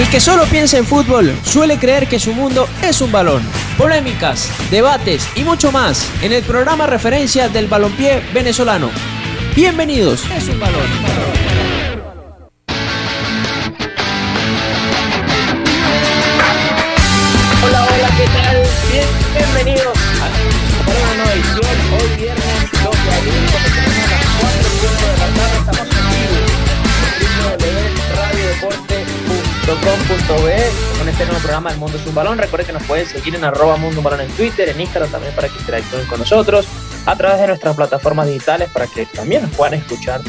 El que solo piensa en fútbol suele creer que su mundo es un balón. Polémicas, debates y mucho más en el programa referencia del balompié venezolano. Bienvenidos. Es un balón. Hola, hola, ¿qué tal? bienvenidos a una nueva edición. Hoy viernes con este nuevo programa del Mundo es un Balón. Recuerden que nos pueden seguir en arroba Mundo Balón en Twitter, en Instagram también para que interactúen con nosotros, a través de nuestras plataformas digitales para que también nos puedan escuchar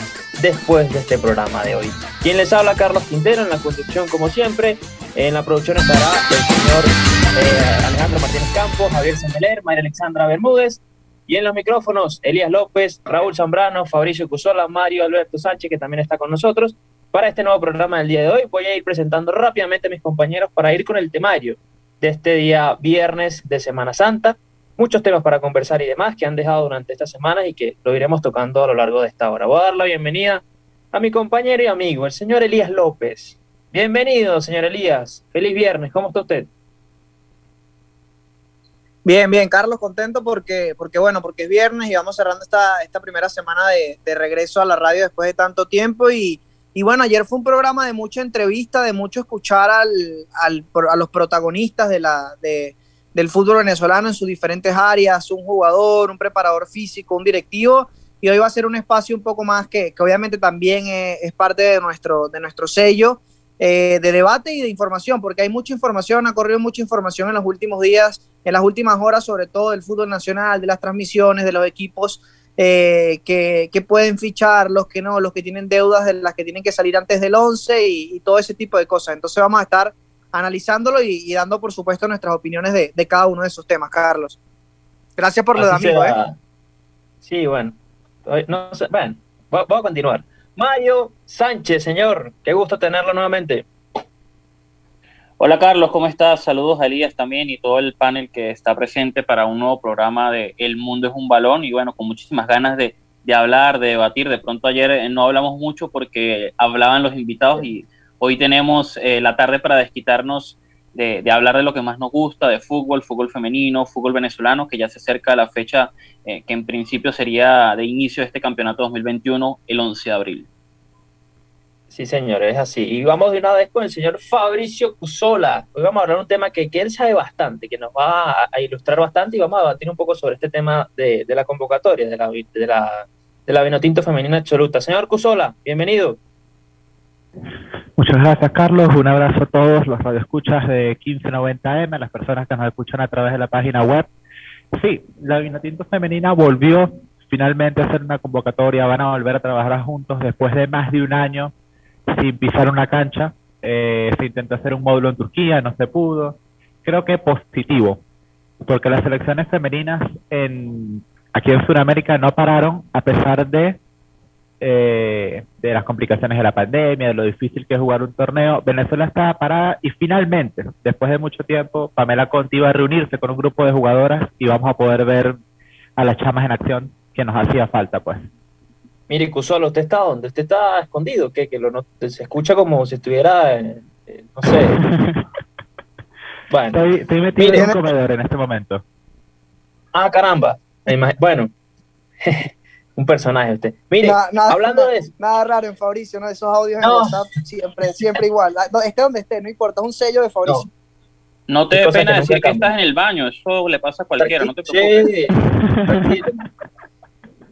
después de este programa de hoy. Quien les habla, Carlos Quintero, en la conducción como siempre. En la producción estará el señor eh, Alejandro Martínez Campos, Javier Semeler, María Alexandra Bermúdez. Y en los micrófonos, Elías López, Raúl Zambrano, Fabricio Cusola, Mario Alberto Sánchez, que también está con nosotros. Para este nuevo programa del día de hoy voy a ir presentando rápidamente a mis compañeros para ir con el temario de este día viernes de Semana Santa. Muchos temas para conversar y demás que han dejado durante esta semana y que lo iremos tocando a lo largo de esta hora. Voy a dar la bienvenida a mi compañero y amigo, el señor Elías López. Bienvenido, señor Elías. Feliz viernes. ¿Cómo está usted? Bien, bien, Carlos, contento porque, porque bueno, porque es viernes y vamos cerrando esta, esta primera semana de, de regreso a la radio después de tanto tiempo y, y bueno, ayer fue un programa de mucha entrevista, de mucho escuchar al, al, a los protagonistas de la, de, del fútbol venezolano en sus diferentes áreas, un jugador, un preparador físico, un directivo. Y hoy va a ser un espacio un poco más que, que obviamente también es, parte de nuestro, de nuestro sello eh, de debate y de información, porque hay mucha información, ha corrido mucha información en los últimos días, en las últimas horas, sobre todo del fútbol nacional, de las transmisiones, de los equipos eh, que, pueden fichar, los que no, los que tienen deudas de las que tienen que salir antes del 11 y, todo ese tipo de cosas. Entonces vamos a estar analizándolo y, dando, por supuesto, nuestras opiniones de, cada uno de esos temas, Carlos. Gracias por lo de amigo. ¿eh? Sí, bueno. No sé, bueno, voy a continuar. Mayo Sánchez, señor, qué gusto tenerlo nuevamente. Hola Carlos, ¿cómo estás? Saludos a Elías también y todo el panel que está presente para un nuevo programa de El Mundo es un Balón y bueno, con muchísimas ganas de, hablar, de debatir. De pronto ayer eh, no hablamos mucho porque hablaban los invitados y hoy tenemos eh, la tarde para desquitarnos de, hablar de lo que más nos gusta, de fútbol, fútbol femenino, fútbol venezolano, que ya se acerca a la fecha eh, que en principio sería de inicio de este campeonato 2021, el 11 de abril. Sí, señor, es así. Y vamos de una vez con el señor Fabricio Cusola. Hoy vamos a hablar de un tema que, que él sabe bastante, que nos va a, ilustrar bastante y vamos a debatir un poco sobre este tema de, de la convocatoria de la, de la, de la Vinotinto Femenina Absoluta. Señor Cusola, bienvenido. Muchas gracias, Carlos. Un abrazo a todos los radioescuchas de 1590M, a las personas que nos escuchan a través de la página web. Sí, la Vinotinto Femenina volvió finalmente a hacer una convocatoria, van a volver a trabajar juntos después de más de un año sin pisar una cancha. Eh, se intentó hacer un módulo en Turquía, no se pudo. Creo que positivo, porque las selecciones femeninas en, aquí en Sudamérica no pararon a pesar de, eh, de las complicaciones de la pandemia, de lo difícil que es jugar un torneo. Venezuela estaba parada y finalmente, después de mucho tiempo, Pamela Conti iba a reunirse con un grupo de jugadoras y vamos a poder ver a las chamas en acción que nos hacía falta, pues. Mire, Cusolo, ¿usted está dónde? ¿Usted está escondido? ¿Qué? Que lo se escucha como si estuviera, eh, no sé. bueno. Estoy, metido en un comedor en este momento. Ah, caramba. Bueno, un personaje usted. Mire, hablando de eso. Nada raro en Fabricio, ¿no? Esos audios en WhatsApp, siempre, siempre igual. Esté donde esté, no importa, es un sello de Fabricio. No, te dé pena decir que estás en el baño, eso le pasa a cualquiera, no te preocupes. Sí,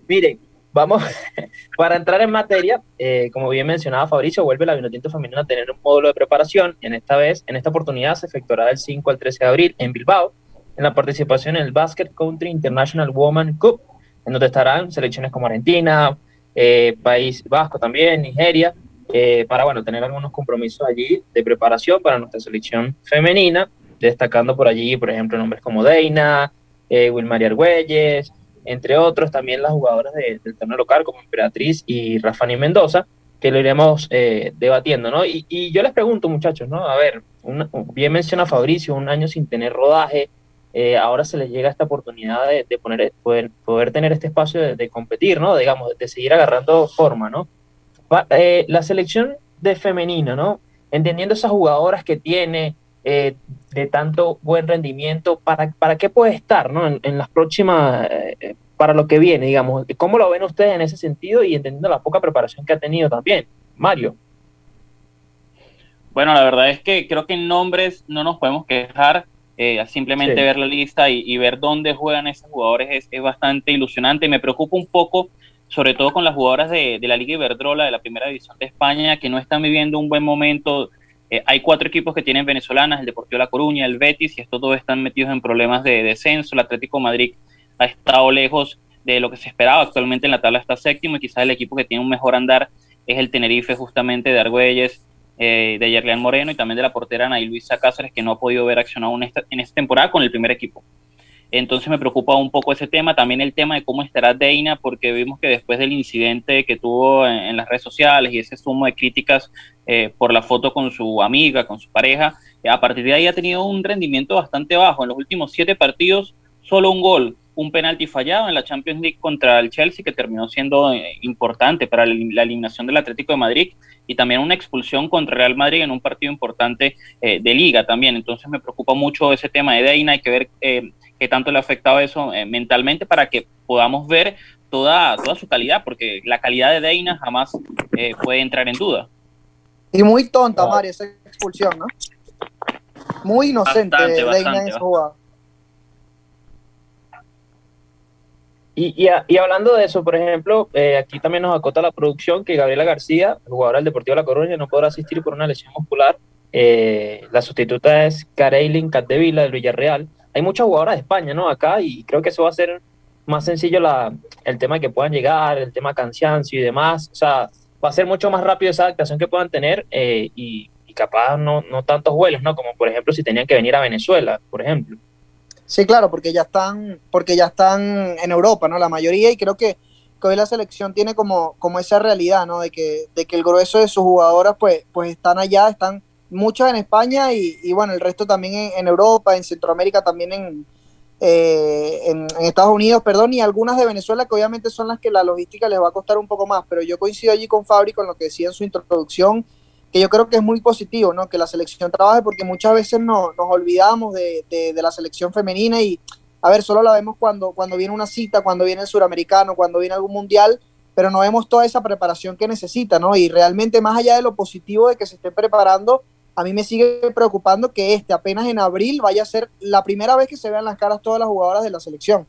Miren, Vamos, para entrar en materia, eh, como bien mencionaba Fabricio, vuelve la Vinotinto Femenina a tener un módulo de preparación. En esta vez, en esta oportunidad, se efectuará del 5 al 13 de abril en Bilbao, en la participación en el Basket Country International Women Cup, en donde estarán selecciones como Argentina, eh, País Vasco también, Nigeria, eh, para bueno, tener algunos compromisos allí de preparación para nuestra selección femenina, destacando por allí, por ejemplo, nombres como Deina, eh, Wilmaria Argüelles, entre otros también las jugadoras del torneo local como Emperatriz y Rafani Mendoza, que lo iremos eh, debatiendo, ¿no? Y, yo les pregunto, muchachos, ¿no? A ver, bien menciona Fabricio, un año sin tener rodaje, eh, ahora se les llega esta oportunidad de, poner, poder, poder, tener este espacio de, competir, ¿no? Digamos, de seguir agarrando forma, ¿no? Eh, la selección de femenina, ¿no? entendiendo esas jugadoras que tiene eh, de tanto buen rendimiento, ¿para, para qué puede estar ¿no? en, las próximas, eh, para lo que viene, digamos? ¿Cómo lo ven ustedes en ese sentido y entendiendo la poca preparación que ha tenido también? Mario. Bueno, la verdad es que creo que en nombres no nos podemos quejar. Eh, simplemente ver la lista y, ver dónde juegan esos jugadores es, es, bastante ilusionante. Me preocupa un poco, sobre todo con las jugadoras de, de, la Liga Iberdrola, de la Primera División de España, que no están viviendo un buen momento. Eh, hay cuatro equipos que tienen venezolanas, el Deportivo La Coruña, el Betis, y estos dos están metidos en problemas de descenso. El Atlético Madrid ha estado lejos de lo que se esperaba. Actualmente en la tabla está séptimo y quizás el equipo que tiene un mejor andar es el Tenerife justamente de Argüelles eh, de Yerleán Moreno y también de la portera Ana Luisa Cáceres, que no ha podido ver accionado en esta, en esta temporada con el primer equipo. Entonces me preocupa un poco ese tema, también el tema de cómo estará Deina, porque vimos que después del incidente que tuvo en, las redes sociales y ese sumo de críticas eh, por la foto con su amiga, con su pareja, a partir de ahí ha tenido un rendimiento bastante bajo. En los últimos siete partidos, solo un gol, un penalti fallado en la Champions League contra el Chelsea, que terminó siendo eh, importante para la eliminación del Atlético de Madrid, y también una expulsión contra Real Madrid en un partido importante eh, de liga también. Entonces me preocupa mucho ese tema de Deina, hay que ver eh, qué tanto le ha afectado eso mentalmente para que podamos ver toda, toda su calidad, porque la calidad de Deina jamás puede entrar en duda. Y muy tonta, Mario, esa expulsión, ¿no? Muy inocente Deina en esa jugada. Y, y, hablando de eso, por ejemplo, eh, aquí también nos acota la producción que Gabriela García, jugadora del Deportivo La Coruña, no podrá asistir por una lesión muscular. Eh, la sustituta es Kareilin Catdevila del Villarreal. Hay muchas jugadoras de España, ¿no? Acá, y creo que eso va a ser más sencillo la, el tema de que puedan llegar, el tema cansancio y demás. O sea, va a ser mucho más rápido esa adaptación que puedan tener eh, y, y, capaz no, no tantos vuelos, ¿no? Como por ejemplo si tenían que venir a Venezuela, por ejemplo. Sí, claro, porque ya están, porque ya están en Europa, ¿no? La mayoría, y creo que, hoy la selección tiene como, como esa realidad, ¿no? De que, de que el grueso de sus jugadoras, pues, pues están allá, están muchas en España y, bueno, el resto también en, Europa, en Centroamérica, también en, eh, en, Estados Unidos, perdón, y algunas de Venezuela que obviamente son las que la logística les va a costar un poco más, pero yo coincido allí con Fabri con lo que decía en su introducción que yo creo que es muy positivo, ¿no? Que la selección trabaje porque muchas veces no, nos olvidamos de, de, la selección femenina y, a ver, solo la vemos cuando, cuando viene una cita, cuando viene el suramericano, cuando viene algún mundial, pero no vemos toda esa preparación que necesita, ¿no? Y realmente más allá de lo positivo de que se esté preparando, a mí me sigue preocupando que este apenas en abril vaya a ser la primera vez que se vean las caras todas las jugadoras de la selección.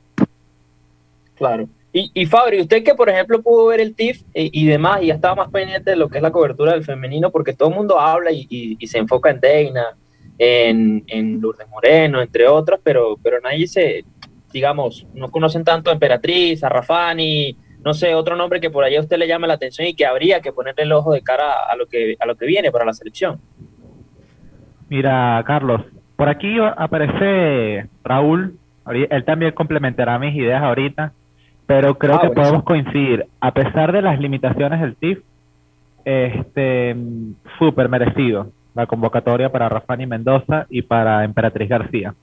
Claro. Y, y Fabri, usted que por ejemplo pudo ver el TIF y, demás y ya estaba más pendiente de lo que es la cobertura del femenino, porque todo el mundo habla y, se enfoca en Deina, en, Lourdes Moreno, entre otros, pero, pero nadie se, digamos, no conocen tanto a Emperatriz, a Rafani, no sé, otro nombre que por allá a usted le llama la atención y que habría que ponerle el ojo de cara a lo que, a lo que viene para la selección. Mira, Carlos, por aquí aparece Raúl, él también complementará mis ideas ahorita pero creo ah, que podemos coincidir, a pesar de las limitaciones del TIF, este, súper merecido la convocatoria para Rafani Mendoza y para Emperatriz García.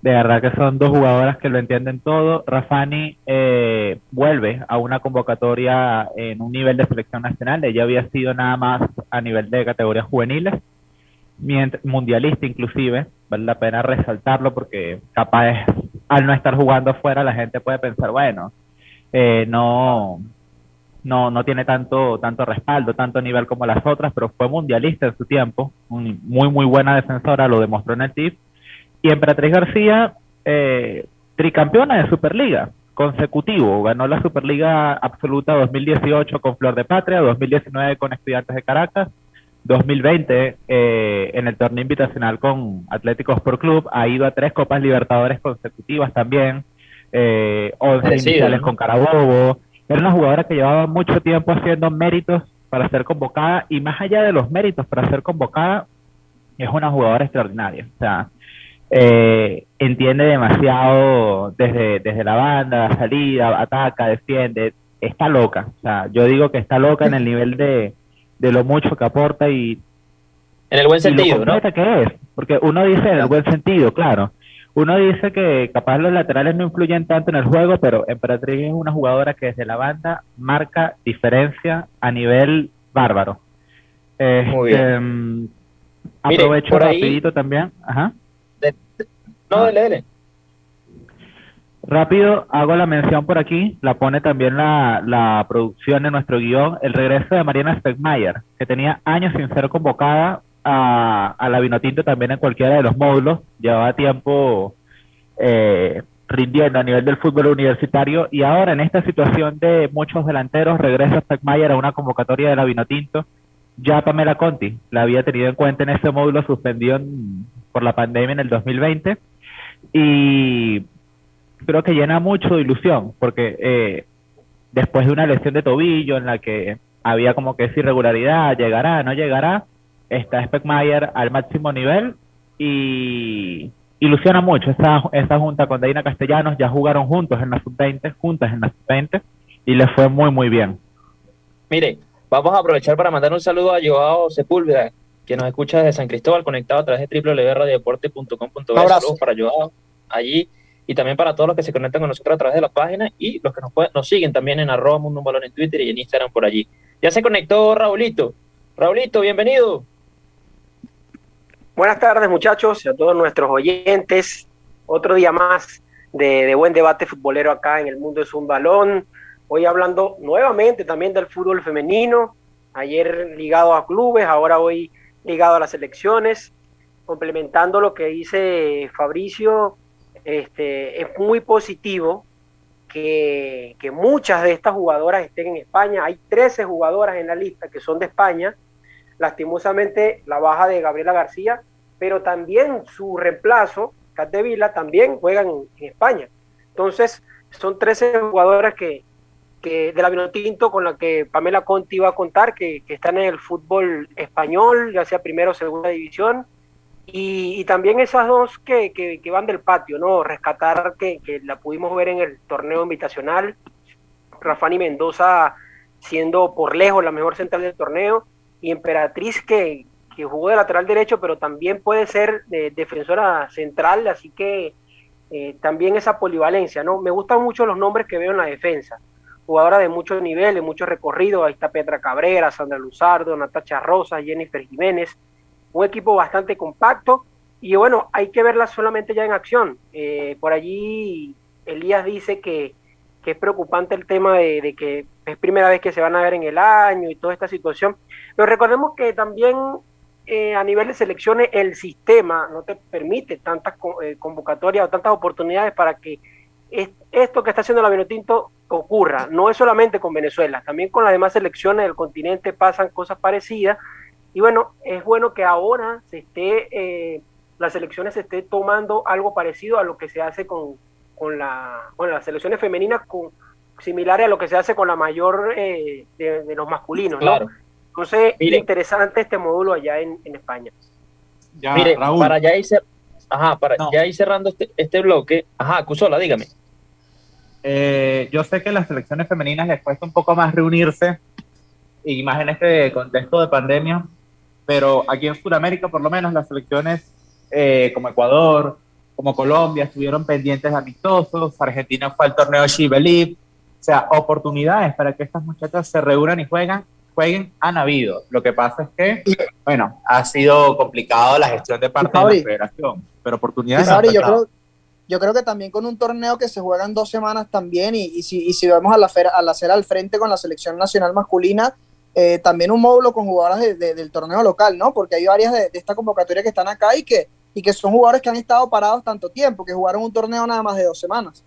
De verdad que son dos jugadoras que lo entienden todo. Rafani eh, vuelve a una convocatoria en un nivel de selección nacional. Ella había sido nada más a nivel de categorías juveniles, mundialista inclusive. Vale la pena resaltarlo porque capaz al no estar jugando afuera la gente puede pensar, bueno, eh, no, no, no tiene tanto, tanto respaldo, tanto nivel como las otras, pero fue mundialista en su tiempo, muy, muy buena defensora, lo demostró en el TIF. Y Emperatriz García, eh, tricampeona de Superliga, consecutivo, ganó la Superliga Absoluta 2018 con Flor de Patria, 2019 con Estudiantes de Caracas, 2020 eh, en el torneo invitacional con Atlético Sport Club, ha ido a tres Copas Libertadores consecutivas también, eh, 11 iniciales con Carabobo. Era una jugadora que llevaba mucho tiempo haciendo méritos para ser convocada y más allá de los méritos para ser convocada, es una jugadora extraordinaria. O sea, eh, entiende demasiado desde, desde la banda, salida, ataca, defiende, está loca. O sea, yo digo que está loca en el nivel de, de lo mucho que aporta y... En el buen sentido, ¿no? que es, porque uno dice en el buen sentido, claro, uno dice que capaz los laterales no influyen tanto en el juego, pero Emperatriz es una jugadora que desde la banda marca diferencia a nivel bárbaro. Muy bien. Este, Aprovecho rapidito también. Ajá. no, dele, dele. Rápido, hago la mención por aquí, la pone también la, producción de nuestro guion, el regreso de Mariana Stegmayer, que tenía años sin ser convocada a, a la Vinotinto también en cualquiera de los módulos, llevaba tiempo eh, rindiendo a nivel del fútbol universitario y ahora en esta situación de muchos delanteros regresa Stegmayer a una convocatoria de la Vinotinto, ya Pamela Conti la había tenido en cuenta en ese módulo suspendido por la pandemia en el 2020 y creo que llena mucho de ilusión, porque eh, después de una lesión de tobillo en la que había como que esa irregularidad, llegará, no llegará, está Speckmayer al máximo nivel y ilusiona mucho esta, esta junta con Deina Castellanos, ya jugaron juntos en la sub-20, juntas en la sub-20 y les fue muy muy bien. Mire, vamos a aprovechar para mandar un saludo a Joao Sepúlveda, que nos escucha desde San Cristóbal, conectado a través de www.radiodeporte.com.be. Saludos para Joao allí y también para todos los que se conectan con nosotros a través de la página y los que nos, nos siguen también en arroba mundo un balón en Twitter y en Instagram por allí. Ya se conectó Raulito. Raulito, bienvenido. Buenas tardes muchachos y a todos nuestros oyentes. Otro día más de, buen debate futbolero acá en el mundo es un balón. Hoy hablando nuevamente también del fútbol femenino. Ayer ligado a clubes, ahora hoy ligado a las elecciones. Complementando lo que dice Fabricio, este, es muy positivo que, muchas de estas jugadoras estén en España. Hay 13 jugadoras en la lista que son de España. Lastimosamente la baja de Gabriela García, pero también su reemplazo, Cat de Vila, también juegan en, España. Entonces, son 13 jugadoras que, que de la Vinotinto con la que Pamela Conti va a contar, que, que están en el fútbol español, ya sea primera o segunda división y, también esas dos que, que, van del patio, ¿no? Rescatar que, que, la pudimos ver en el torneo invitacional, Rafani Mendoza siendo por lejos la mejor central del torneo, y Emperatriz que, que jugó de lateral derecho, pero también puede ser de defensora central, así que eh, también esa polivalencia, ¿no? Me gustan mucho los nombres que veo en la defensa. Jugadora de mucho nivel, de mucho recorrido, ahí está Petra Cabrera, Sandra Luzardo, Natacha Rosa, Jennifer Jiménez, un equipo bastante compacto y bueno, hay que verla solamente ya en acción. Eh, por allí Elías dice que, es preocupante el tema de, que es primera vez que se van a ver en el año y toda esta situación, pero recordemos que también eh, a nivel de selecciones el sistema no te permite tantas eh, convocatorias o tantas oportunidades para que esto que está haciendo la Vinotinto ocurra. No es solamente con Venezuela, también con las demás selecciones del continente pasan cosas parecidas y bueno, es bueno que ahora se esté, eh, las selecciones se esté tomando algo parecido a lo que se hace con, con la, bueno, las selecciones femeninas, con, similar a lo que se hace con la mayor eh, de, los masculinos, ¿no? Entonces, interesante este módulo allá en, España. Ya, Mire, para ya ir, ajá, para ya ir cerrando este, este bloque, ajá, Cusola, dígame. Eh, yo sé que a las selecciones femeninas les cuesta un poco más reunirse, y más en este contexto de pandemia, pero aquí en Sudamérica, por lo menos, las selecciones eh, como Ecuador, como Colombia, estuvieron pendientes amistosos, Argentina fue al torneo She o sea, oportunidades para que estas muchachas se reúnan y juegan, jueguen han habido. Lo que pasa es que, bueno, ha sido complicado la gestión de parte de la federación, pero oportunidades. yo creo, yo creo que también con un torneo que se juega en dos semanas también, y, y si, y si vemos a la, a la al frente con la selección nacional masculina, eh, también un módulo con jugadoras del torneo local, ¿no? Porque hay varias de, esta convocatoria que están acá y que, y que son jugadores que han estado parados tanto tiempo, que jugaron un torneo nada más de dos semanas.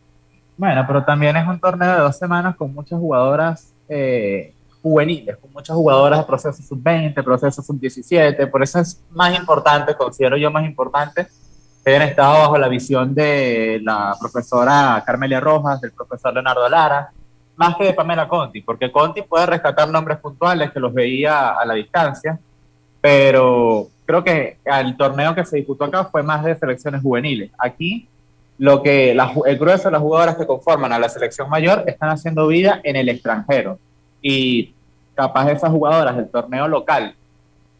Bueno, pero también es un torneo de dos semanas con muchas jugadoras eh, juveniles, con muchas jugadoras de proceso sub-20, proceso sub-17, por eso es más importante, considero yo más importante, que hayan estado bajo la visión de la profesora Carmelia Rojas, del profesor Leonardo Lara, más que de Pamela Conti, porque Conti puede rescatar nombres puntuales que los veía a la distancia, pero creo que el torneo que se disputó acá fue más de selecciones juveniles. Aquí lo que el grueso de las jugadoras que conforman a la selección mayor están haciendo vida en el extranjero y capaz esas jugadoras del torneo local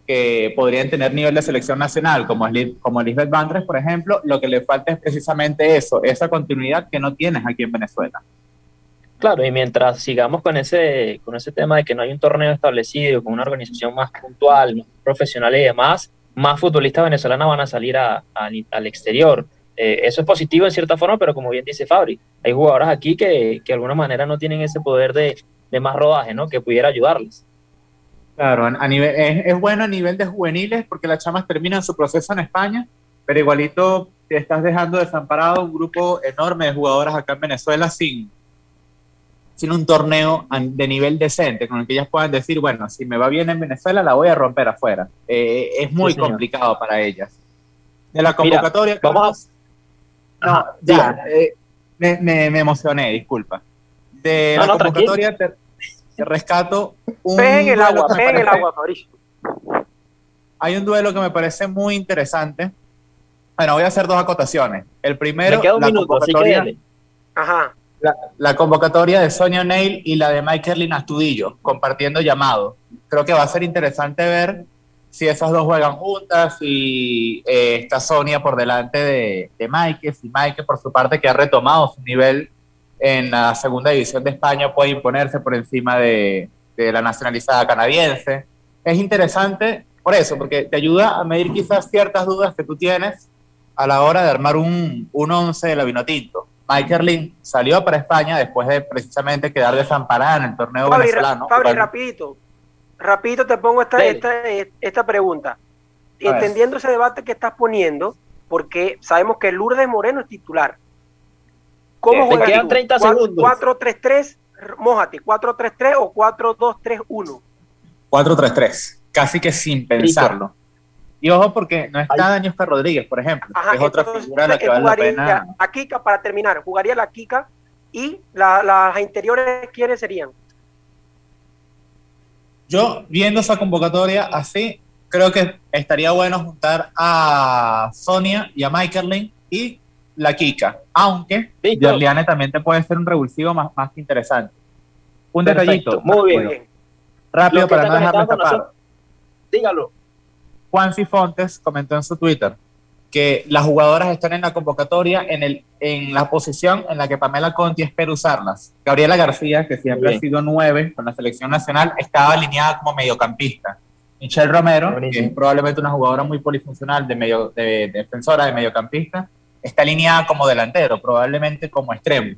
que podrían tener nivel de selección nacional, como, como Lisbeth Bandres, por ejemplo, lo que le falta es precisamente eso, esa continuidad que no tienes aquí en Venezuela. Claro, y mientras sigamos con ese, con ese tema de que no hay un torneo establecido, con una organización más puntual, más profesional y demás, más futbolistas venezolanos van a salir al exterior. Eh, eso es positivo en cierta forma, pero como bien dice Fabri, hay jugadores aquí que, que de alguna manera no tienen ese poder de, de más rodaje, ¿no? Que pudiera ayudarles. Claro, a nivel, es, es, bueno a nivel de juveniles porque las chamas terminan su proceso en España, pero igualito te estás dejando desamparado un grupo enorme de jugadoras acá en Venezuela sin, sin un torneo de nivel decente, con el que ellas puedan decir, bueno, si me va bien en Venezuela, la voy a romper afuera. Eh, es muy complicado para ellas. De la convocatoria... vamos No, ya, eh, me, me, emocioné, disculpa. De la convocatoria te, rescato un... en el agua, en el agua, Fabricio. Hay un duelo que me parece muy interesante. Bueno, voy a hacer dos acotaciones. El primero, la convocatoria... Ajá la, convocatoria de Sonia Neil y la de Michael Astudillo, compartiendo llamado. Creo que va a ser interesante ver si esas dos juegan juntas y eh, está Sonia por delante de, de Mike, si Mike por su parte que ha retomado su nivel en la segunda división de España puede imponerse por encima de, la nacionalizada canadiense. Es interesante por eso, porque te ayuda a medir quizás ciertas dudas que tú tienes a la hora de armar un, un once de la Vinotinto. Mike salió para España después de precisamente quedar desamparada en el torneo venezolano. Fabri, rapidito, rapidito te pongo esta, esta, pregunta. Entendiendo ese debate que estás poniendo, porque sabemos que Lourdes Moreno es titular. ¿Cómo juega? quedan 30 segundos. 4-3-3, mójate, 4-3-3 o 4-2-3-1. 4-3-3, casi que sin pensarlo. Y ojo porque no está Daniel Rodríguez, por ejemplo, es otra figura la que vale la pena. A Kika, para terminar, jugaría la Kika y las interiores, ¿quiénes serían? Yo, viendo esa convocatoria así, creo que estaría bueno juntar a Sonia y a Michael y la Kika, aunque Jorliane también te puede ser un revulsivo más, más interesante. Un detallito. Muy bien. Rápido para no dejarme escapar. Dígalo. Juan Cifontes comentó en su Twitter que las jugadoras están en la convocatoria en, el, en la posición en la que Pamela Conti espera usarlas. Gabriela García, que siempre ha sido nueve con la selección nacional, estaba alineada como mediocampista. Michelle Romero, que es probablemente una jugadora muy polifuncional de, medio, de, defensora de mediocampista, está alineada como delantero, probablemente como extremo.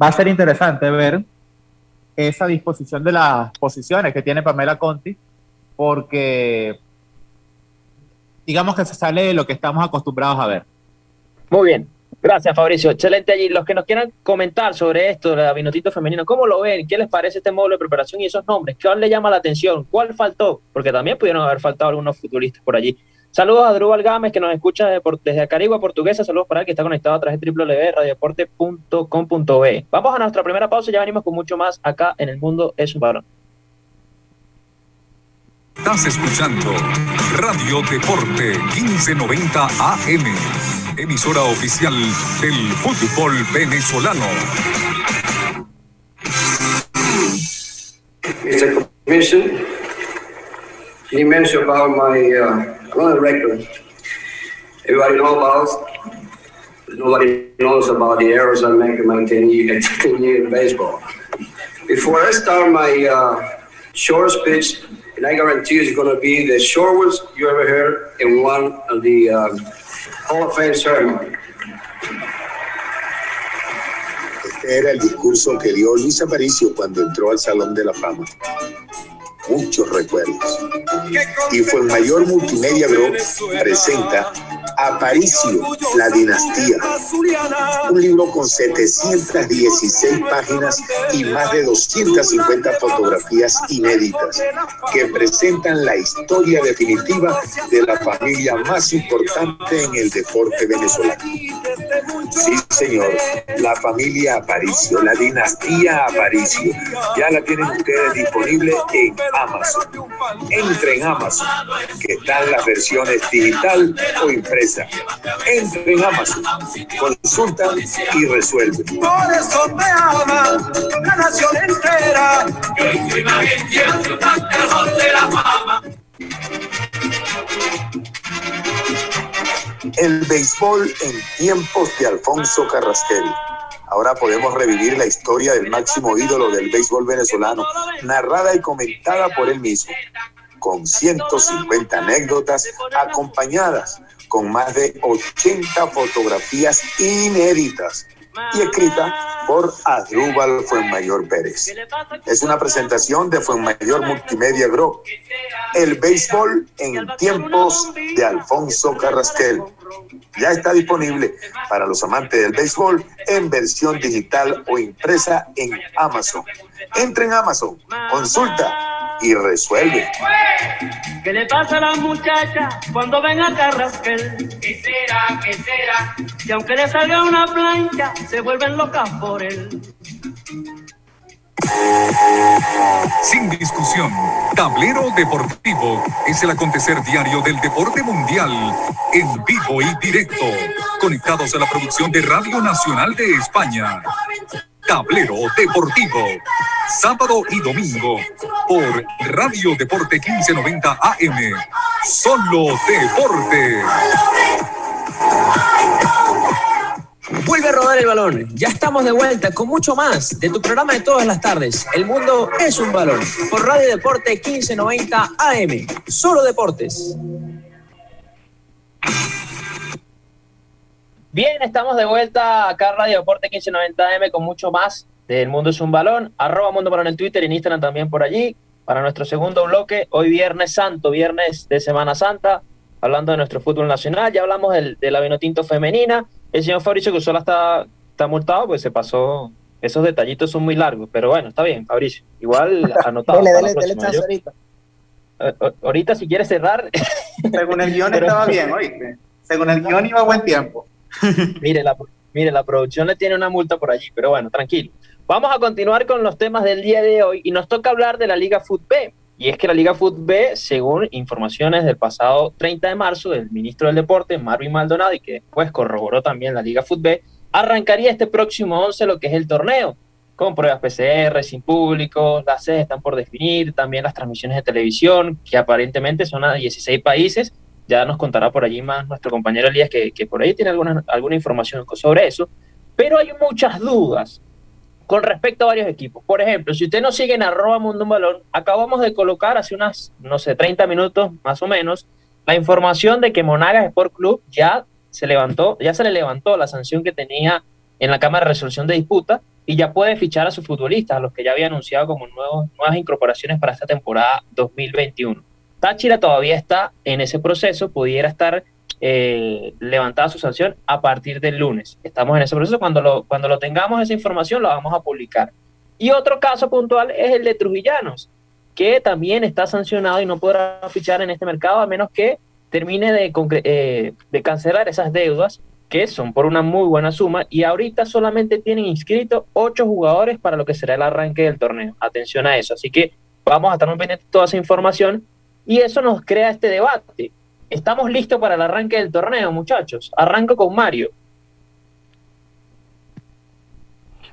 Va a ser interesante ver esa disposición de las posiciones que tiene Pamela Conti, porque digamos que se sale de lo que estamos acostumbrados a ver. Muy bien. Gracias, Fabricio. Excelente allí. Los que nos quieran comentar sobre esto, la Vinotito Femenino, ¿cómo lo ven? ¿Qué les parece este módulo de preparación y esos nombres? ¿Cuál le llama la atención? ¿Cuál faltó? Porque también pudieron haber faltado algunos futuristas por allí. Saludos a Drubal Gámez, que nos escucha desde, Carigua, Portuguesa. Saludos para él, que está conectado a través de www.radiodeporte.com.be. Vamos a nuestra primera pausa y ya venimos con mucho más acá en El Mundo es un. Estás escuchando Radio Deporte 1590 AM, emisora oficial del fútbol venezolano. Mr. Commission, he mentioned about my uh, running record. Everybody know about Nobody knows about the errors I make in my 10 years, 10 years in baseball. Before I start my uh, short pitch, and I guarantee it's going to be the shortest you ever heard in one of the um, Hall of Fame ceremony. Este era el discurso que dio Luis Aparicio cuando entró al Salón de la Fama. Muchos recuerdos. Y fue el mayor multimedia group presenta Aparicio, la dinastía. Un libro con 716 páginas y más de 250 fotografías inéditas que presentan la historia definitiva de la familia más importante en el deporte venezolano. Sí, señor, la familia Aparicio, la dinastía Aparicio. Ya la tienen ustedes disponible en Amazon. Entre en Amazon, que están las versiones digital o impresa Entre en Amazon, consulta y resuelve. Por eso te ama la nación entera. Que imagen de la fama. El béisbol en tiempos de Alfonso Carrasquel. Ahora podemos revivir la historia del máximo ídolo del béisbol venezolano, narrada y comentada por él mismo con 150 anécdotas acompañadas con más de 80 fotografías inéditas y escrita por Adrúbal Fuenmayor Pérez. Es una presentación de Fuenmayor Multimedia Group, el béisbol en tiempos de Alfonso Carrasquel. Ya está disponible para los amantes del béisbol en versión digital o impresa en Amazon. Entra en Amazon, consulta y resuelve. ¿Qué le pasa a la muchacha cuando ven a Carrasquel? ¿Qué será? ¿Qué será? Y aunque le salga una plancha, se vuelven locas por él. Sin discusión, Tablero Deportivo es el acontecer diario del deporte mundial, en vivo y directo, conectados a la producción de Radio Nacional de España. Tablero Deportivo, sábado y domingo, por Radio Deporte 1590 AM. Solo Deporte. Vuelve a rodar el balón. Ya estamos de vuelta con mucho más de tu programa de todas las tardes. El mundo es un balón. Por Radio Deporte 1590 AM. Solo deportes. Bien, estamos de vuelta acá en Radio Deporte 1590 AM con mucho más del Mundo es un Balón. Arroba Mundo Balón en Twitter y en Instagram también por allí. Para nuestro segundo bloque, hoy Viernes Santo, viernes de Semana Santa, hablando de nuestro fútbol nacional. Ya hablamos del, de la Vinotinto femenina. El señor Fabricio que solo está, está multado, pues se pasó. Esos detallitos son muy largos, pero bueno, está bien, Fabricio. Igual anotado. dele, dele, dele chance ahorita. Eh, ahorita, si quieres cerrar. Según el guion estaba bien, oíste. Según el guion iba a buen tiempo. mire, la, mire, la producción le tiene una multa por allí, pero bueno, tranquilo. Vamos a continuar con los temas del día de hoy y nos toca hablar de la Liga Fútbol Y es que la Liga Fútbol según informaciones del pasado 30 de marzo del ministro del Deporte, Marvin Maldonado, y que después corroboró también la Liga Fútbol arrancaría este próximo 11 lo que es el torneo, con pruebas PCR, sin público, las sedes están por definir, también las transmisiones de televisión, que aparentemente son a 16 países, ya nos contará por allí más nuestro compañero Elías, que, que por ahí tiene alguna, alguna información sobre eso. Pero hay muchas dudas con respecto a varios equipos. Por ejemplo, si usted nos sigue en arroba Mundo un Balón, acabamos de colocar hace unas, no sé, 30 minutos más o menos, la información de que Monagas Sport Club ya se levantó, ya se le levantó la sanción que tenía en la Cámara de Resolución de Disputa y ya puede fichar a sus futbolistas, a los que ya había anunciado como nuevos, nuevas incorporaciones para esta temporada 2021. Táchira todavía está en ese proceso, pudiera estar eh, levantada su sanción a partir del lunes. Estamos en ese proceso, cuando lo, cuando lo tengamos esa información la vamos a publicar. Y otro caso puntual es el de Trujillanos, que también está sancionado y no podrá fichar en este mercado a menos que termine de, eh, de cancelar esas deudas que son por una muy buena suma y ahorita solamente tienen inscritos ocho jugadores para lo que será el arranque del torneo. Atención a eso. Así que vamos a estar muy toda esa información y eso nos crea este debate. Estamos listos para el arranque del torneo, muchachos. Arranco con Mario.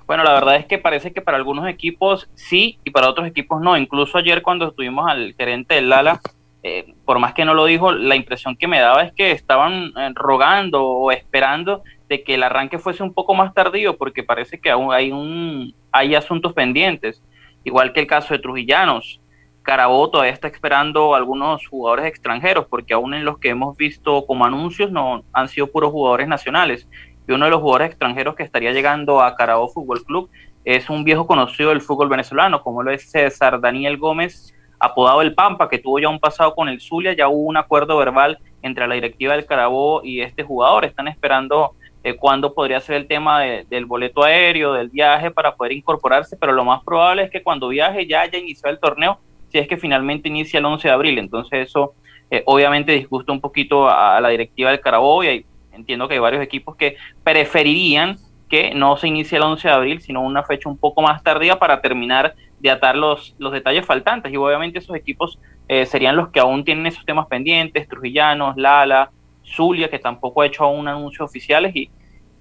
Bueno, la verdad es que parece que para algunos equipos sí y para otros equipos no. Incluso ayer cuando estuvimos al gerente del Lala, eh, por más que no lo dijo, la impresión que me daba es que estaban eh, rogando o esperando de que el arranque fuese un poco más tardío porque parece que aún hay, un, hay asuntos pendientes, igual que el caso de Trujillanos. Carabobo todavía está esperando algunos jugadores extranjeros, porque aún en los que hemos visto como anuncios no han sido puros jugadores nacionales. Y uno de los jugadores extranjeros que estaría llegando a Carabobo Fútbol Club es un viejo conocido del fútbol venezolano, como lo es César Daniel Gómez, apodado El Pampa, que tuvo ya un pasado con el Zulia, ya hubo un acuerdo verbal entre la directiva del Carabobo y este jugador. Están esperando eh, cuándo podría ser el tema del boleto aéreo, del viaje para poder incorporarse, pero lo más probable es que cuando viaje ya haya iniciado el torneo si es que finalmente inicia el 11 de abril. Entonces eso eh, obviamente disgusta un poquito a, la directiva del Carabobo y entiendo que hay varios equipos que preferirían que no se inicie el 11 de abril, sino una fecha un poco más tardía para terminar de atar los, los detalles faltantes. Y obviamente esos equipos eh, serían los que aún tienen esos temas pendientes, Trujillanos, Lala, Zulia, que tampoco ha hecho aún anuncios oficiales y,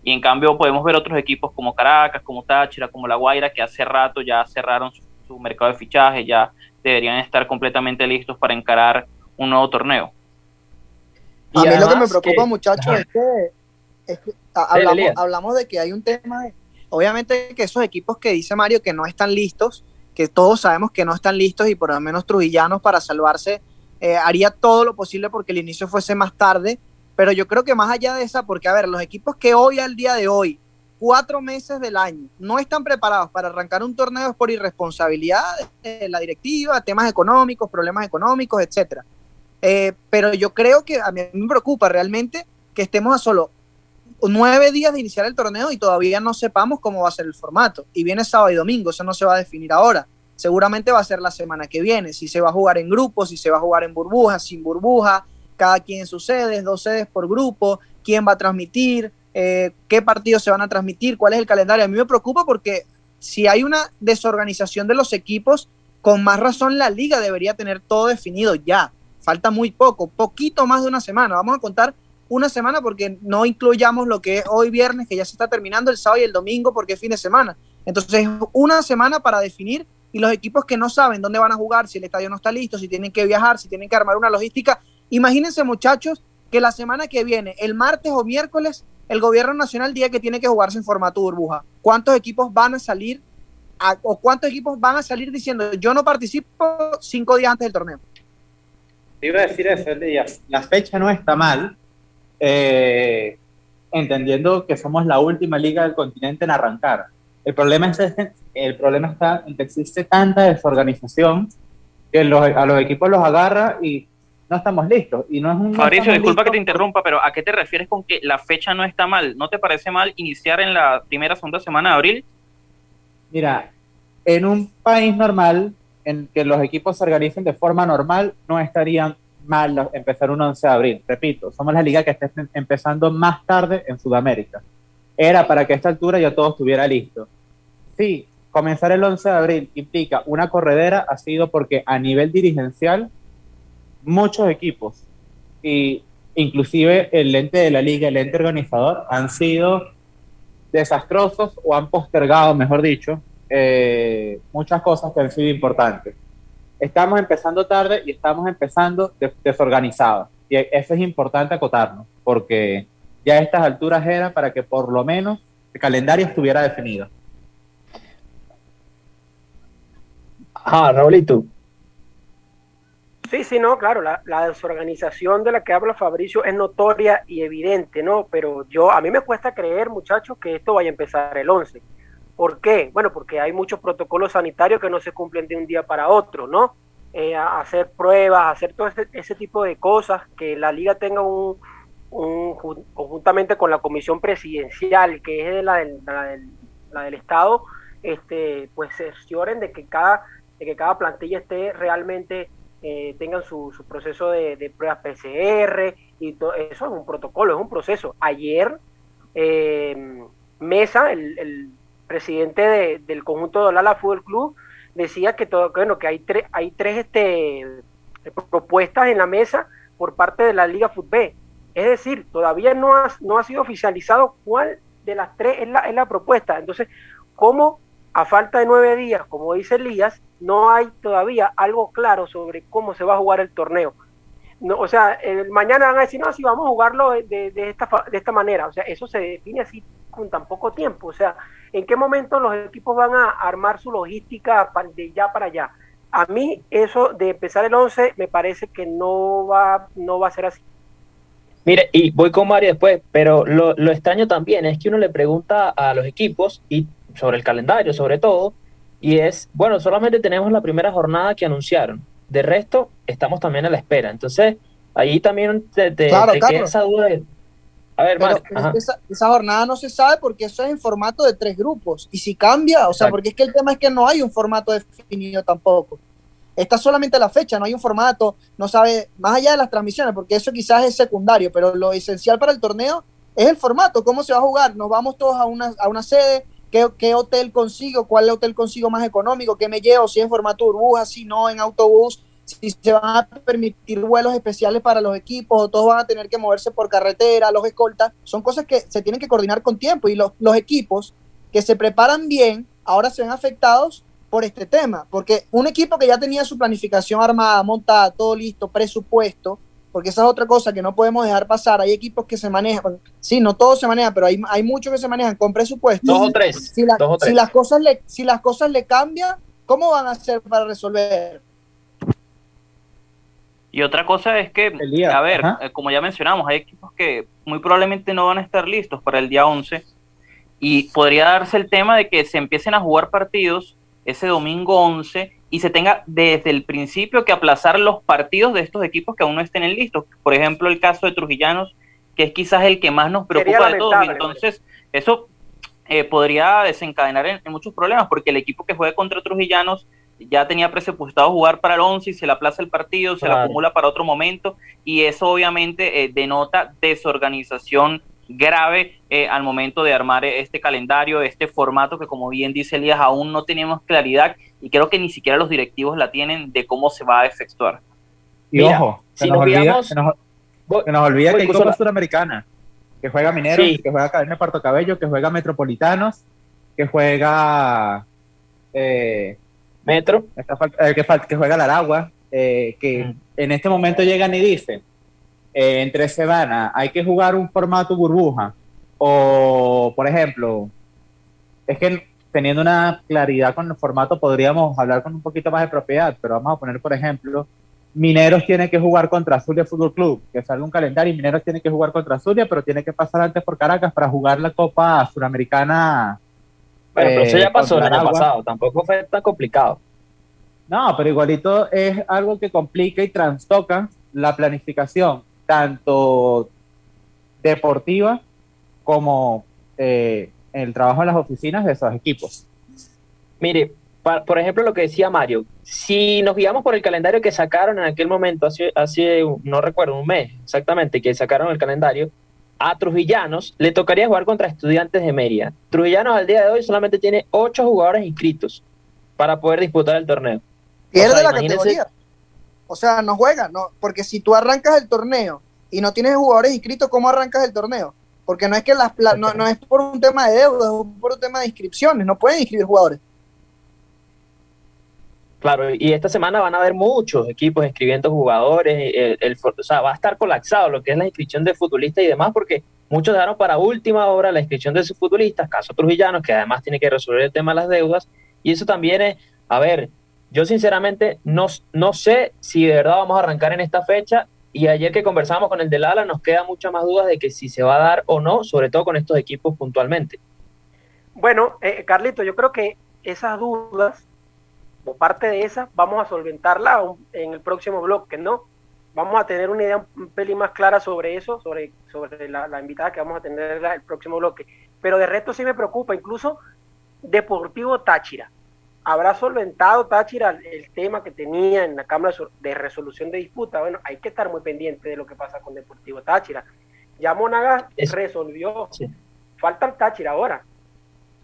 y en cambio podemos ver otros equipos como Caracas, como Táchira, como La Guaira, que hace rato ya cerraron su, su mercado de fichaje, ya deberían estar completamente listos para encarar un nuevo torneo. a mí lo que me preocupa, muchachos, es que, hablamos, de que hay un tema, obviamente que esos equipos que dice Mario que no están listos, que todos sabemos que no están listos y por lo menos Trujillanos para salvarse eh, haría todo lo posible porque el inicio fuese más tarde, pero yo creo que más allá de esa, porque a ver, los equipos que hoy al día de hoy, cuatro meses del año, no están preparados para arrancar un torneo es por irresponsabilidad de la directiva, temas económicos, problemas económicos, etcétera. Eh, pero yo creo que a mí me preocupa realmente que estemos a solo nueve días de iniciar el torneo y todavía no sepamos cómo va a ser el formato. Y viene sábado y domingo, eso no se va a definir ahora. Seguramente va a ser la semana que viene, si se va a jugar en grupos, si se va a jugar en burbujas, sin burbuja, cada quien en sus sedes, dos sedes por grupo, quién va a transmitir, eh, qué partidos se van a transmitir, cuál es el calendario. A mí me preocupa porque si hay una desorganización de los equipos, con más razón la liga debería tener todo definido ya. Falta muy poco, poquito más de una semana. Vamos a contar una semana porque no incluyamos lo que es hoy viernes, que ya se está terminando, el sábado y el domingo porque es fin de semana. Entonces, una semana para definir y los equipos que no saben dónde van a jugar, si el estadio no está listo, si tienen que viajar, si tienen que armar una logística. Imagínense, muchachos, que la semana que viene, el martes o miércoles, el gobierno nacional diga que tiene que jugarse en formato burbuja. ¿Cuántos equipos van a salir o cuántos equipos van a salir diciendo yo no participo cinco días antes del torneo? Iba a decir eso, la fecha no está mal, eh, entendiendo que somos la última liga del continente en arrancar. El problema, es el problema está en que existe tanta desorganización que a los equipos los agarra y no estamos listos. Y no es un, Fabricio, disculpa que te interrumpa, pero ¿a qué te refieres con que la fecha no está mal? ¿No te parece mal iniciar en la primera segunda semana de abril? Mira, en un país normal, en que los equipos se organicen de forma normal, no estarían mal empezar un 11 de abril. Repito, somos la liga que está empezando más tarde en Sudamérica. Era para que a esta altura ya todo estuviera listo. Sí, comenzar el 11 de abril implica una corredera, ha sido porque a nivel dirigencial, muchos equipos, y inclusive el ente de la liga, el ente organizador, han sido desastrosos o han postergado, mejor dicho, eh, muchas cosas que han sido importantes estamos empezando tarde y estamos empezando desorganizados. Y eso es importante acotarnos, porque ya a estas alturas era para que por lo menos el calendario estuviera definido. Ah, Raulito. Sí, sí, no, claro, la, desorganización de la que habla Fabricio es notoria y evidente, ¿no? Pero yo, a mí me cuesta creer, muchachos, que esto vaya a empezar el 11. ¿Por qué? Bueno, porque hay muchos protocolos sanitarios que no se cumplen de un día para otro, ¿no? Eh, hacer pruebas, hacer todo ese, tipo de cosas, que la liga tenga un, conjuntamente con la comisión presidencial, que es de la, del, la, del, Estado, este, pues se de que cada, de que cada plantilla esté realmente, eh, tengan su, proceso de, pruebas PCR y todo eso es un protocolo, es un proceso. Ayer, eh, Mesa, el presidente del conjunto de Olala Fútbol Club, decía que todo, bueno, que hay tres, hay tres este, propuestas en la mesa por parte de la Liga Fútbol. Es decir, todavía no ha, no ha sido oficializado cuál de las tres es la, es la propuesta. Entonces, ¿cómo a falta de nueve días, como dice Elías, no hay todavía algo claro sobre cómo se va a jugar el torneo? No, o sea, el, mañana van a decir, no, si vamos a jugarlo de, de, esta, de esta manera. O sea, eso se define así con tan poco tiempo. O sea, ¿en qué momento los equipos van a armar su logística de ya para allá? A mí eso de empezar el 11 me parece que no va, no va a ser así. Mire, y voy con Mario después, pero lo, lo extraño también es que uno le pregunta a los equipos y sobre el calendario sobre todo, y es, bueno, solamente tenemos la primera jornada que anunciaron, de resto estamos también a la espera, entonces ahí también te, queda esa duda de, a ver, esa, jornada no se sabe porque eso es en formato de tres grupos. Y si cambia, o sea, porque es que el tema es que no hay un formato definido tampoco. Está solamente la fecha, no hay un formato, no sabe, más allá de las transmisiones, porque eso quizás es secundario, pero lo esencial para el torneo es el formato, cómo se va a jugar. Nos vamos todos a una, a una sede, ¿Qué, qué, hotel consigo, cuál hotel consigo más económico, qué me llevo, si es formato burbuja, si no, en autobús si se van a permitir vuelos especiales para los equipos o todos van a tener que moverse por carretera, los escoltas, son cosas que se tienen que coordinar con tiempo y los equipos que se preparan bien ahora se ven afectados por este tema, porque un equipo que ya tenía su planificación armada, montada, todo listo, presupuesto, porque esa es otra cosa que no podemos dejar pasar. Hay equipos que se manejan, sí, no todos se manejan, pero hay, hay muchos que se manejan con presupuesto. Dos o tres. Si, si las cosas le, si las cosas le cambian, ¿cómo van a hacer para resolver? Y otra cosa es que, a ver, como ya mencionamos, hay equipos que muy probablemente no van a estar listos para el día 11 y podría darse el tema de que se empiecen a jugar partidos ese domingo 11 y se tenga desde el principio que aplazar los partidos de estos equipos que aún no estén listos. Por ejemplo, el caso de Trujillanos, que es quizás el que más nos preocupa de todos. Entonces, eso eh, podría desencadenar en, muchos problemas, porque el equipo que juegue contra Trujillanos ya tenía presupuestado jugar para el 11 y se le aplaza el partido, se le acumula para otro momento, y eso obviamente eh, denota desorganización grave eh, al momento de armar este calendario, este formato que como bien dice Elías, aún no tenemos claridad y creo que ni siquiera los directivos la tienen de cómo se va a efectuar. Y ojo, si nos, olvida, que nos, olvida que hay Copa Suramericana, que juega Mineros, que juega Academia Puerto Cabello, que juega Metropolitanos, que juega eh, Metro, eh, que, que, juega la Aragua, que en este momento llegan y dicen, eh, entre semana hay que jugar un formato burbuja o, por ejemplo, es que teniendo una claridad con el formato podríamos hablar con un poquito más de propiedad, pero vamos a poner, por ejemplo, Mineros tiene que jugar contra Zulia Fútbol Club, que sale un calendario y Mineros tiene que jugar contra Zulia, pero tiene que pasar antes por Caracas para jugar la Copa Suramericana. Bueno, pero eso ya eh, pasó el año pasado, tampoco fue tan complicado. No, pero igualito es algo que complica y transtoca la planificación tanto deportiva como eh, el trabajo en las oficinas de esos equipos. Mire, por ejemplo, lo que decía Mario, si nos guiamos por el calendario que sacaron en aquel momento, hace, hace, no recuerdo, un mes exactamente, que sacaron el calendario, a Trujillanos le tocaría jugar contra estudiantes de Mérida. Trujillanos al día de hoy solamente tiene ocho jugadores inscritos para poder disputar el torneo. Pierde la categoría. O sea, no juega, no, porque si tú arrancas el torneo y no tienes jugadores inscritos, ¿cómo arrancas el torneo? Porque no es que las no, no es por un tema de deuda, es por un tema de inscripciones, no pueden inscribir jugadores. Claro, y esta semana van a haber muchos equipos inscribiendo jugadores, el, o sea, va a estar colapsado lo que es la inscripción de futbolistas y demás, porque muchos dejaron para última hora la inscripción de sus futbolistas, caso Trujillanos, que además tiene que resolver el tema de las deudas, y eso también es, a ver, yo sinceramente no, no sé si de verdad vamos a arrancar en esta fecha y ayer que conversamos con el del Ala nos queda muchas más dudas de que si se va a dar o no, sobre todo con estos equipos puntualmente. Bueno, eh, Carlito, yo creo que esas dudas, o parte de esas, vamos a solventarla en el próximo bloque, ¿no? Vamos a tener una idea un pelín más clara sobre eso, sobre, sobre la, la invitada que vamos a tener el próximo bloque. Pero de resto sí me preocupa, incluso Deportivo Táchira habrá solventado Táchira el tema que tenía en la Cámara de Resolución de Disputa. Bueno, hay que estar muy pendiente de lo que pasa con Deportivo Táchira. Ya Monagas resolvió. Falta el Táchira ahora.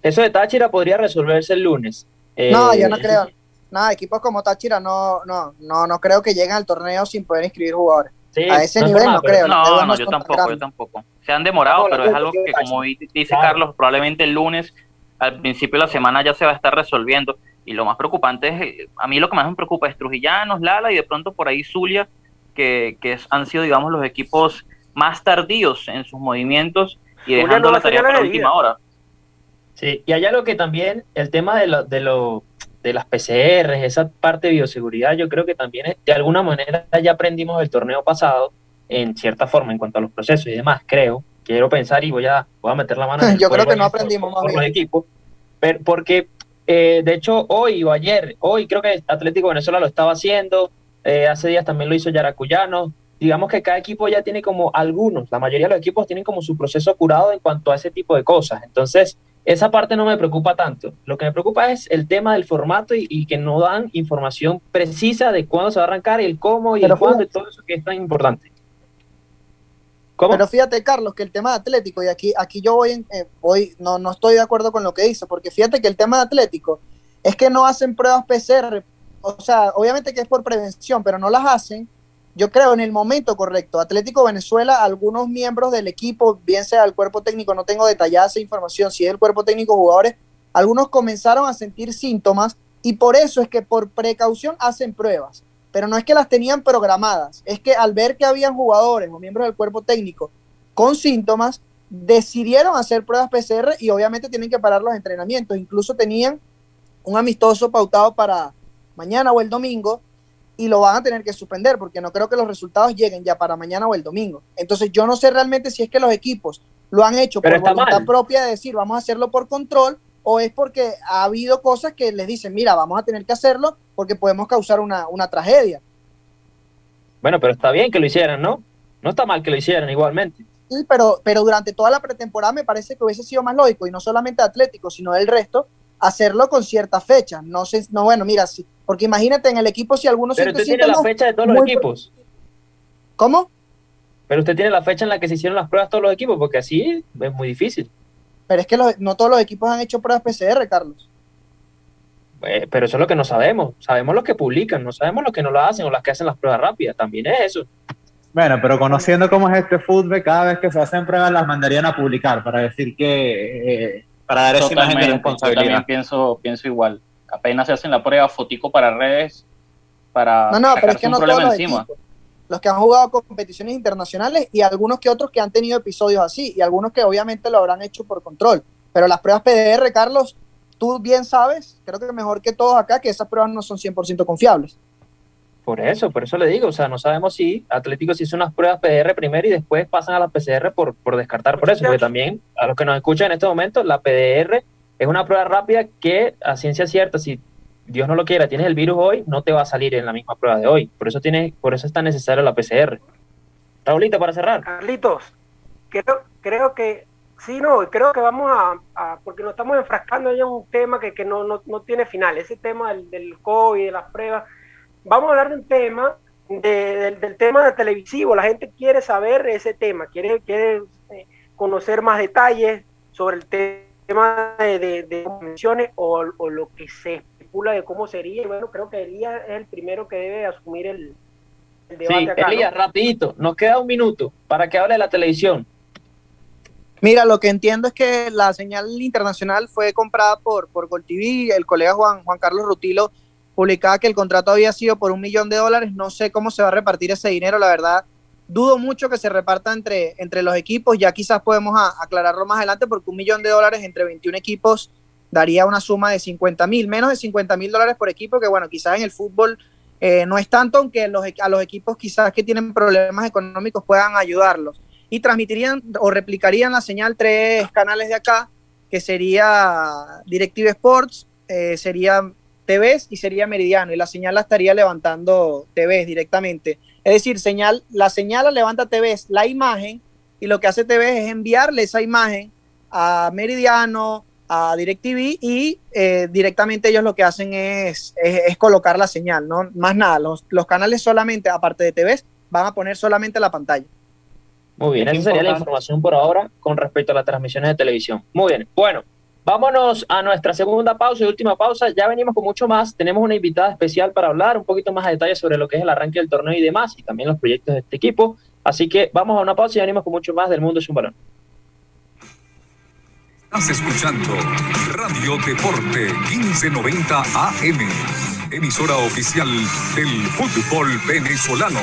Eso de Táchira podría resolverse el lunes. no, yo no eh, creo. Nada, equipos como Táchira no, no, no, no creo que lleguen al torneo sin poder inscribir jugadores. a ese nivel no creo. No, no, yo tampoco, yo tampoco. Se han demorado, pero es algo que, como dice Carlos, probablemente el lunes al principio de la semana ya se va a estar resolviendo. Y lo más preocupante es, eh, a mí lo que más me preocupa es Trujillanos, Lala y de pronto por ahí Zulia, que, que han sido, digamos, los equipos más tardíos en sus movimientos y dejando la tarea para la última hora. Sí, y hay algo que también, el tema de, lo, de, lo, de las PCR, esa parte de bioseguridad, yo creo que también de alguna manera ya aprendimos del torneo pasado, en cierta forma, en cuanto a los procesos y demás, creo, quiero pensar y voy a, voy a meter la mano en el Yo creo que no aprendimos más los equipos, pero, porque eh, de hecho hoy o ayer, hoy creo que Atlético Venezuela lo estaba haciendo, eh, hace días también lo hizo Yaracuyano, digamos que cada equipo ya tiene como algunos, la mayoría de los equipos tienen como su proceso curado en cuanto a ese tipo de cosas, entonces esa parte no me preocupa tanto. Lo que me preocupa es el tema del formato y, que no dan información precisa de cuándo se va a arrancar y el cómo y el cuándo y todo eso que es tan importante. Pero fíjate, Carlos, que el tema de Atlético, y aquí, aquí yo voy, eh, voy no, no estoy de acuerdo con lo que dice, porque fíjate que el tema de Atlético es que no hacen pruebas PCR, o sea, obviamente que es por prevención, pero no las hacen, yo creo, en el momento correcto. Atlético Venezuela, algunos miembros del equipo, bien sea el cuerpo técnico, no tengo detallada esa información, si es el cuerpo técnico jugadores, algunos comenzaron a sentir síntomas y por eso es que por precaución hacen pruebas pero no es que las tenían programadas, es que al ver que habían jugadores o miembros del cuerpo técnico con síntomas, decidieron hacer pruebas PCR y obviamente tienen que parar los entrenamientos. Incluso tenían un amistoso pautado para mañana o el domingo y lo van a tener que suspender porque no creo que los resultados lleguen ya para mañana o el domingo. Entonces yo no sé realmente si es que los equipos lo han hecho por voluntad propia de decir vamos a hacerlo por control o es porque ha habido cosas que les dicen, mira, vamos a tener que hacerlo porque podemos causar una, una tragedia. Bueno, pero está bien que lo hicieran, ¿no? No está mal que lo hicieran igualmente. Sí, pero, pero durante toda la pretemporada me parece que hubiese sido más lógico, y no solamente Atlético, sino del resto, hacerlo con cierta fecha. No sé, no, bueno, mira, sí, porque imagínate en el equipo si algunos Pero usted tiene la fecha de todos los equipos. ¿Cómo? Pero usted tiene la fecha en la que se hicieron las pruebas todos los equipos, porque así es muy difícil. Pero es que no todos los equipos han hecho pruebas PCR, Carlos. Eh, pero eso es lo que no sabemos. Sabemos lo que publican, no sabemos lo que no lo hacen o las que hacen las pruebas rápidas. También es eso. Bueno, pero conociendo cómo es este fútbol, cada vez que se hacen pruebas las mandarían a publicar para decir que. Eh, para dar esa imagen de responsabilidad. Yo también pienso, pienso igual. Apenas se hacen la prueba fotico para redes, para. No, no, pero es que no todos los encima. Los que han jugado competiciones internacionales y algunos que otros que han tenido episodios así, y algunos que obviamente lo habrán hecho por control. Pero las pruebas PDR, Carlos, tú bien sabes, creo que mejor que todos acá, que esas pruebas no son 100% confiables. Por eso, por eso le digo, o sea, no sabemos si Atlético se hizo unas pruebas PCR primero y después pasan a la PCR por, por descartar por eso, porque también a los que nos escuchan en este momento, la PDR es una prueba rápida que a ciencia cierta, si Dios no lo quiera, tienes el virus hoy, no te va a salir en la misma prueba de hoy. Por eso tiene, por eso es tan necesaria la PCR. Raulita, para cerrar. Carlitos, creo, creo que Sí, no, creo que vamos a, porque nos estamos enfrascando en un tema que, no, no, tiene final, ese tema del, del COVID, de las pruebas. Vamos a hablar de un tema, del, tema de televisivo, la gente quiere saber ese tema, quiere, quiere eh, conocer más detalles sobre el tema de, de, convenciones o, lo que se especula de cómo sería. Y bueno, creo que Elías es el primero que debe asumir el, debate. Sí, Elías, rapidito, nos queda un minuto para que hable de la televisión. Mira, lo que entiendo es que la señal internacional fue comprada por, por Gol TV. El colega Juan, Juan Carlos Rutilo publicaba que el contrato había sido por un millón de dólares. No sé cómo se va a repartir ese dinero, la verdad. Dudo mucho que se reparta entre, entre los equipos. Ya quizás podemos aclararlo más adelante porque un millón de dólares entre 21 equipos daría una suma de 50 mil, menos de 50 mil dólares por equipo, que bueno, quizás en el fútbol eh, no es tanto, aunque los, a los equipos quizás que tienen problemas económicos puedan ayudarlos y transmitirían o replicarían la señal tres canales de acá, que sería Directive Sports, eh, sería TVs y sería Meridiano, y la señal la estaría levantando TVs directamente. Es decir, señal, la señal la levanta TVs, la imagen, y lo que hace TVs es enviarle esa imagen a Meridiano, a DirecTV y eh, directamente ellos lo que hacen es, es, colocar la señal, no más nada. Los, los canales solamente, aparte de TVs, van a poner solamente la pantalla. Muy bien, esa sería la información por ahora con respecto a las transmisiones de televisión. Muy bien, bueno, vámonos a nuestra segunda pausa y última pausa. Ya venimos con mucho más. Tenemos una invitada especial para hablar un poquito más a detalle sobre lo que es el arranque del torneo y demás, y también los proyectos de este equipo. Así que vamos a una pausa y venimos con mucho más del mundo es un balón. Estás escuchando Radio Deporte 1590 AM, emisora oficial del fútbol venezolano.